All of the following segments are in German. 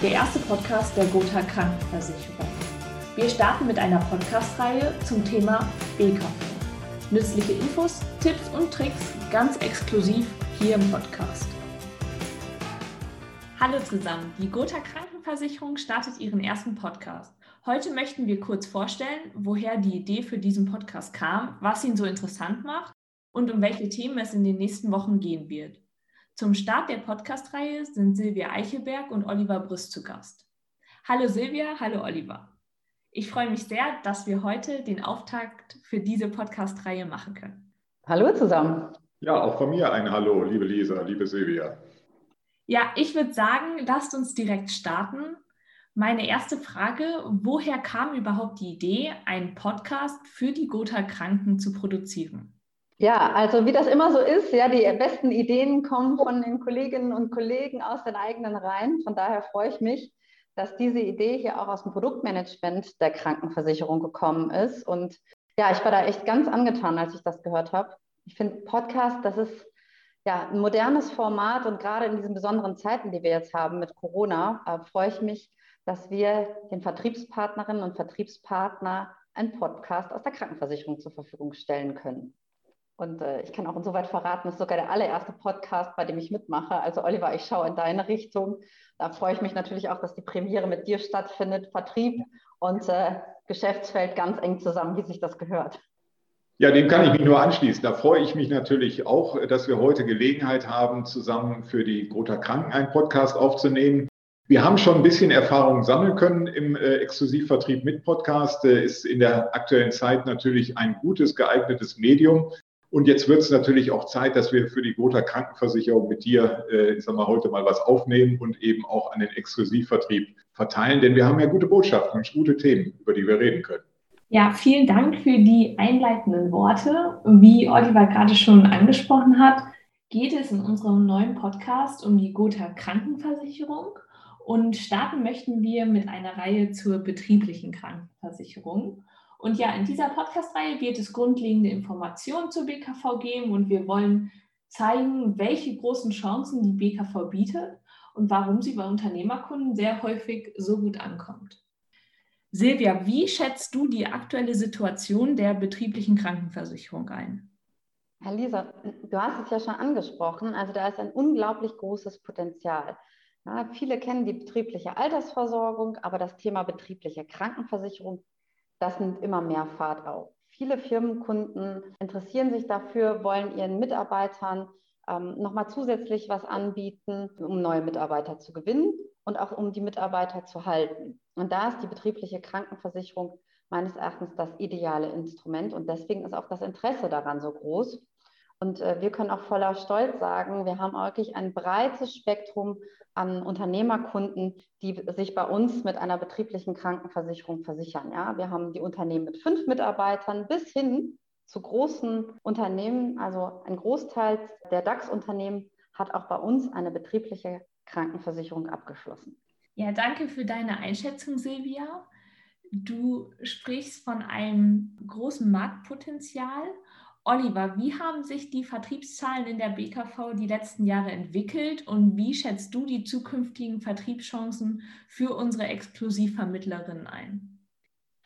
der erste Podcast der Gotha Krankenversicherung. Wir starten mit einer Podcast-Reihe zum Thema BKV. Nützliche Infos, Tipps und Tricks ganz exklusiv hier im Podcast. Hallo zusammen, die Gotha Krankenversicherung startet ihren ersten Podcast. Heute möchten wir kurz vorstellen, woher die Idee für diesen Podcast kam, was ihn so interessant macht und um welche Themen es in den nächsten Wochen gehen wird. Zum Start der Podcast-Reihe sind Silvia Eichelberg und Oliver Brüst zu Gast. Hallo Silvia, hallo Oliver. Ich freue mich sehr, dass wir heute den Auftakt für diese Podcast-Reihe machen können. Hallo zusammen. Ja, auch von mir ein Hallo, liebe Lisa, liebe Silvia. Ja, ich würde sagen, lasst uns direkt starten. Meine erste Frage, woher kam überhaupt die Idee, einen Podcast für die Gotha Kranken zu produzieren? Ja, also wie das immer so ist, ja, die besten Ideen kommen von den Kolleginnen und Kollegen aus den eigenen Reihen. Von daher freue ich mich, dass diese Idee hier auch aus dem Produktmanagement der Krankenversicherung gekommen ist. Und ja, ich war da echt ganz angetan, als ich das gehört habe. Ich finde Podcast, das ist ja ein modernes Format und gerade in diesen besonderen Zeiten, die wir jetzt haben mit Corona, äh, freue ich mich, dass wir den Vertriebspartnerinnen und Vertriebspartner einen Podcast aus der Krankenversicherung zur Verfügung stellen können. Und äh, ich kann auch insoweit verraten, das ist sogar der allererste Podcast, bei dem ich mitmache. Also Oliver, ich schaue in deine Richtung. Da freue ich mich natürlich auch, dass die Premiere mit dir stattfindet. Vertrieb und äh, Geschäftsfeld ganz eng zusammen, wie sich das gehört. Ja, dem kann ich mich nur anschließen. Da freue ich mich natürlich auch, dass wir heute Gelegenheit haben, zusammen für die Gotha Kranken einen Podcast aufzunehmen. Wir haben schon ein bisschen Erfahrung sammeln können im äh, Exklusivvertrieb mit Podcast. Äh, ist in der aktuellen Zeit natürlich ein gutes, geeignetes Medium. Und jetzt wird es natürlich auch Zeit, dass wir für die Gotha Krankenversicherung mit dir, äh, ich sag mal, heute mal was aufnehmen und eben auch an den Exklusivvertrieb verteilen, denn wir haben ja gute Botschaften und gute Themen, über die wir reden können. Ja, vielen Dank für die einleitenden Worte. Wie Oliver gerade schon angesprochen hat, geht es in unserem neuen Podcast um die Gotha Krankenversicherung und starten möchten wir mit einer Reihe zur betrieblichen Krankenversicherung. Und ja, in dieser Podcast-Reihe wird es grundlegende Informationen zur BKV geben und wir wollen zeigen, welche großen Chancen die BKV bietet und warum sie bei Unternehmerkunden sehr häufig so gut ankommt. Silvia, wie schätzt du die aktuelle Situation der betrieblichen Krankenversicherung ein? Herr Lisa, du hast es ja schon angesprochen, also da ist ein unglaublich großes Potenzial. Ja, viele kennen die betriebliche Altersversorgung, aber das Thema betriebliche Krankenversicherung das nimmt immer mehr Fahrt auf. Viele Firmenkunden interessieren sich dafür, wollen ihren Mitarbeitern ähm, nochmal zusätzlich was anbieten, um neue Mitarbeiter zu gewinnen und auch um die Mitarbeiter zu halten. Und da ist die betriebliche Krankenversicherung meines Erachtens das ideale Instrument und deswegen ist auch das Interesse daran so groß. Und äh, wir können auch voller Stolz sagen, wir haben wirklich ein breites Spektrum an Unternehmerkunden, die sich bei uns mit einer betrieblichen Krankenversicherung versichern. Ja, wir haben die Unternehmen mit fünf Mitarbeitern bis hin zu großen Unternehmen. Also ein Großteil der DAX-Unternehmen hat auch bei uns eine betriebliche Krankenversicherung abgeschlossen. Ja, danke für deine Einschätzung, Silvia. Du sprichst von einem großen Marktpotenzial Oliver, wie haben sich die Vertriebszahlen in der BKV die letzten Jahre entwickelt und wie schätzt du die zukünftigen Vertriebschancen für unsere Exklusivvermittlerinnen ein?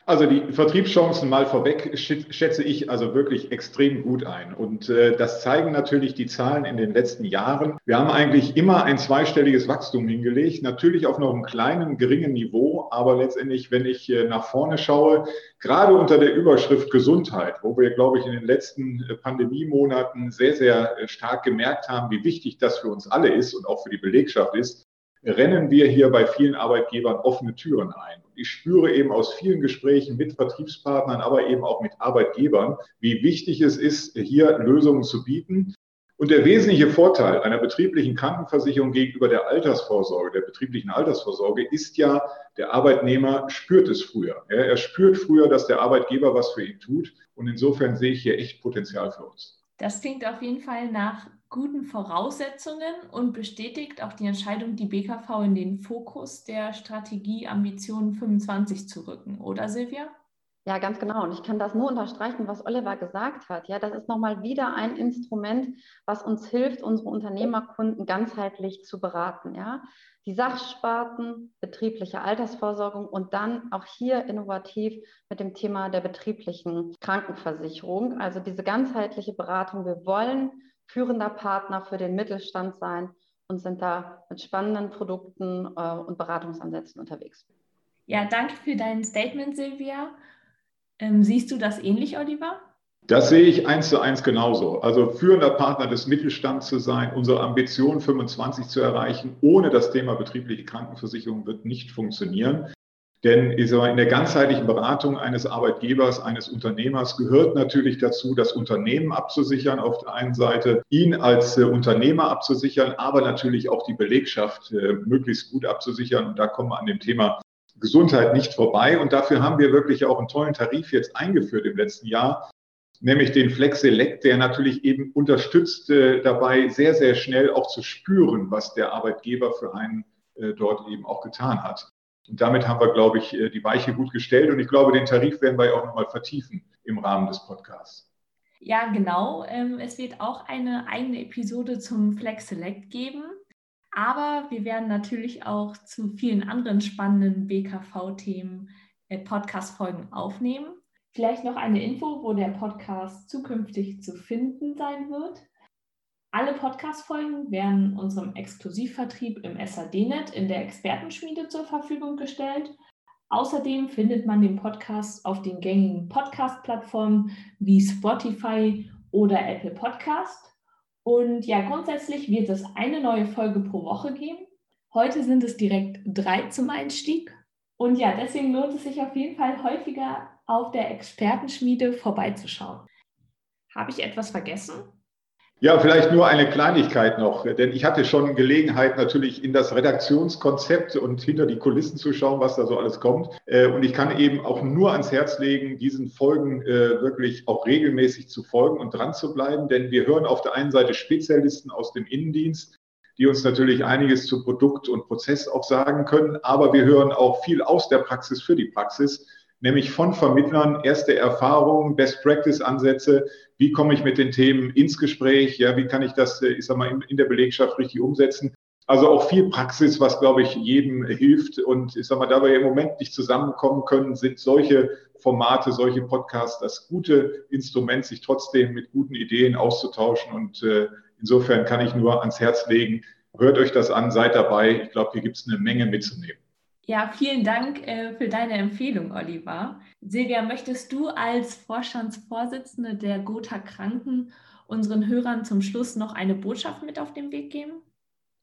Also die Vertriebschancen mal vorweg schätze ich also wirklich extrem gut ein. Und äh, das zeigen natürlich die Zahlen in den letzten Jahren. Wir haben eigentlich immer ein zweistelliges Wachstum hingelegt, natürlich auf noch einem kleinen, geringen Niveau, aber letztendlich, wenn ich äh, nach vorne schaue, gerade unter der Überschrift Gesundheit, wo wir, glaube ich, in den letzten äh, Pandemiemonaten sehr, sehr äh, stark gemerkt haben, wie wichtig das für uns alle ist und auch für die Belegschaft ist, rennen wir hier bei vielen Arbeitgebern offene Türen ein. Ich spüre eben aus vielen Gesprächen mit Vertriebspartnern, aber eben auch mit Arbeitgebern, wie wichtig es ist, hier Lösungen zu bieten. Und der wesentliche Vorteil einer betrieblichen Krankenversicherung gegenüber der Altersvorsorge, der betrieblichen Altersvorsorge, ist ja, der Arbeitnehmer spürt es früher. Er spürt früher, dass der Arbeitgeber was für ihn tut. Und insofern sehe ich hier echt Potenzial für uns. Das klingt auf jeden Fall nach guten Voraussetzungen und bestätigt auch die Entscheidung, die BKV in den Fokus der Strategie Ambitionen 25 zu rücken, oder Silvia? Ja, ganz genau. Und ich kann das nur unterstreichen, was Oliver gesagt hat. Ja, das ist nochmal wieder ein Instrument, was uns hilft, unsere Unternehmerkunden ganzheitlich zu beraten. Ja, die Sachsparten, betriebliche Altersvorsorgung und dann auch hier innovativ mit dem Thema der betrieblichen Krankenversicherung. Also diese ganzheitliche Beratung. Wir wollen führender Partner für den Mittelstand sein und sind da mit spannenden Produkten äh, und Beratungsansätzen unterwegs. Ja, danke für dein Statement, Silvia. Ähm, siehst du das ähnlich, Oliver? Das sehe ich eins zu eins genauso. Also führender Partner des Mittelstands zu sein, unsere Ambition 25 zu erreichen, ohne das Thema betriebliche Krankenversicherung wird nicht funktionieren. Denn in der ganzheitlichen Beratung eines Arbeitgebers, eines Unternehmers gehört natürlich dazu, das Unternehmen abzusichern auf der einen Seite, ihn als äh, Unternehmer abzusichern, aber natürlich auch die Belegschaft äh, möglichst gut abzusichern. Und da kommen wir an dem Thema Gesundheit nicht vorbei. Und dafür haben wir wirklich auch einen tollen Tarif jetzt eingeführt im letzten Jahr, nämlich den Flex Select, der natürlich eben unterstützt äh, dabei, sehr, sehr schnell auch zu spüren, was der Arbeitgeber für einen dort eben auch getan hat. Und damit haben wir, glaube ich, äh, die Weiche gut gestellt. Und ich glaube, den Tarif werden wir auch nochmal vertiefen im Rahmen des Podcasts. Ja, genau. Ähm, es wird auch eine eigene Episode zum Flex Select geben. Aber wir werden natürlich auch zu vielen anderen spannenden BKV-Themen äh, Podcast-Folgen aufnehmen. Vielleicht noch eine Info, wo der Podcast zukünftig zu finden sein wird. Alle Podcast-Folgen werden unserem Exklusivvertrieb im SAD-Net in der Expertenschmiede zur Verfügung gestellt. Außerdem findet man den Podcast auf den gängigen Podcast-Plattformen wie Spotify oder Apple Podcast. Und ja, grundsätzlich wird es eine neue Folge pro Woche geben. Heute sind es direkt drei zum Einstieg. Und ja, deswegen lohnt es sich auf jeden Fall häufiger auf der Expertenschmiede vorbeizuschauen. Habe ich etwas vergessen? Ja, vielleicht nur eine Kleinigkeit noch, denn ich hatte schon Gelegenheit, natürlich in das Redaktionskonzept und hinter die Kulissen zu schauen, was da so alles kommt. Äh, und ich kann eben auch nur ans Herz legen, diesen Folgen äh, wirklich auch regelmäßig zu folgen und dran zu bleiben, denn wir hören auf der einen Seite Spezialisten aus dem Innendienst, die uns natürlich einiges zu Produkt und Prozess auch sagen können, aber wir hören auch viel aus der Praxis für die Praxis nämlich von Vermittlern erste Erfahrungen, Best Practice Ansätze, wie komme ich mit den Themen ins Gespräch, ja, wie kann ich das, äh, ich sag mal, in, der Belegschaft richtig umsetzen. Also auch viel Praxis, was, glaube ich, jedem hilft. Und ich sag mal, da wir im Moment nicht zusammenkommen können, sind solche Formate, solche Podcasts das gute Instrument, sich trotzdem mit guten Ideen auszutauschen. Und äh, insofern kann ich nur ans Herz legen, hört euch das an, seid dabei. Ich glaube, hier gibt es eine Menge mitzunehmen. Ja, vielen Dank äh, für deine Empfehlung, Oliver. Silvia, möchtest du als Vorstandsvorsitzende der Gotha Kranken unseren Hörern zum Schluss noch eine Botschaft mit auf den Weg geben?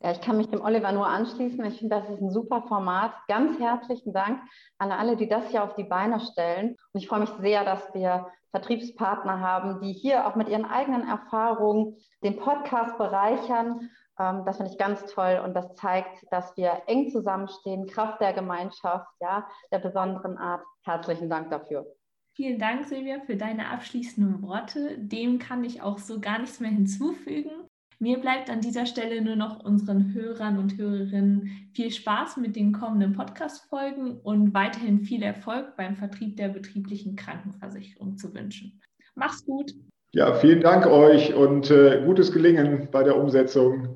Ja, ich kann mich dem Oliver nur anschließen. Ich finde, das ist ein super Format. Ganz herzlichen Dank an alle, die das hier auf die Beine stellen. Und ich freue mich sehr, dass wir Vertriebspartner haben, die hier auch mit ihren eigenen Erfahrungen den Podcast bereichern das finde ich ganz toll und das zeigt, dass wir eng zusammenstehen, Kraft der Gemeinschaft, ja, der besonderen Art. Herzlichen Dank dafür. Vielen Dank, Silvia, für deine abschließenden Worte. Dem kann ich auch so gar nichts mehr hinzufügen. Mir bleibt an dieser Stelle nur noch unseren Hörern und Hörerinnen viel Spaß mit den kommenden Podcast-Folgen und weiterhin viel Erfolg beim Vertrieb der betrieblichen Krankenversicherung zu wünschen. Mach's gut. Ja, vielen Dank euch und äh, gutes Gelingen bei der Umsetzung.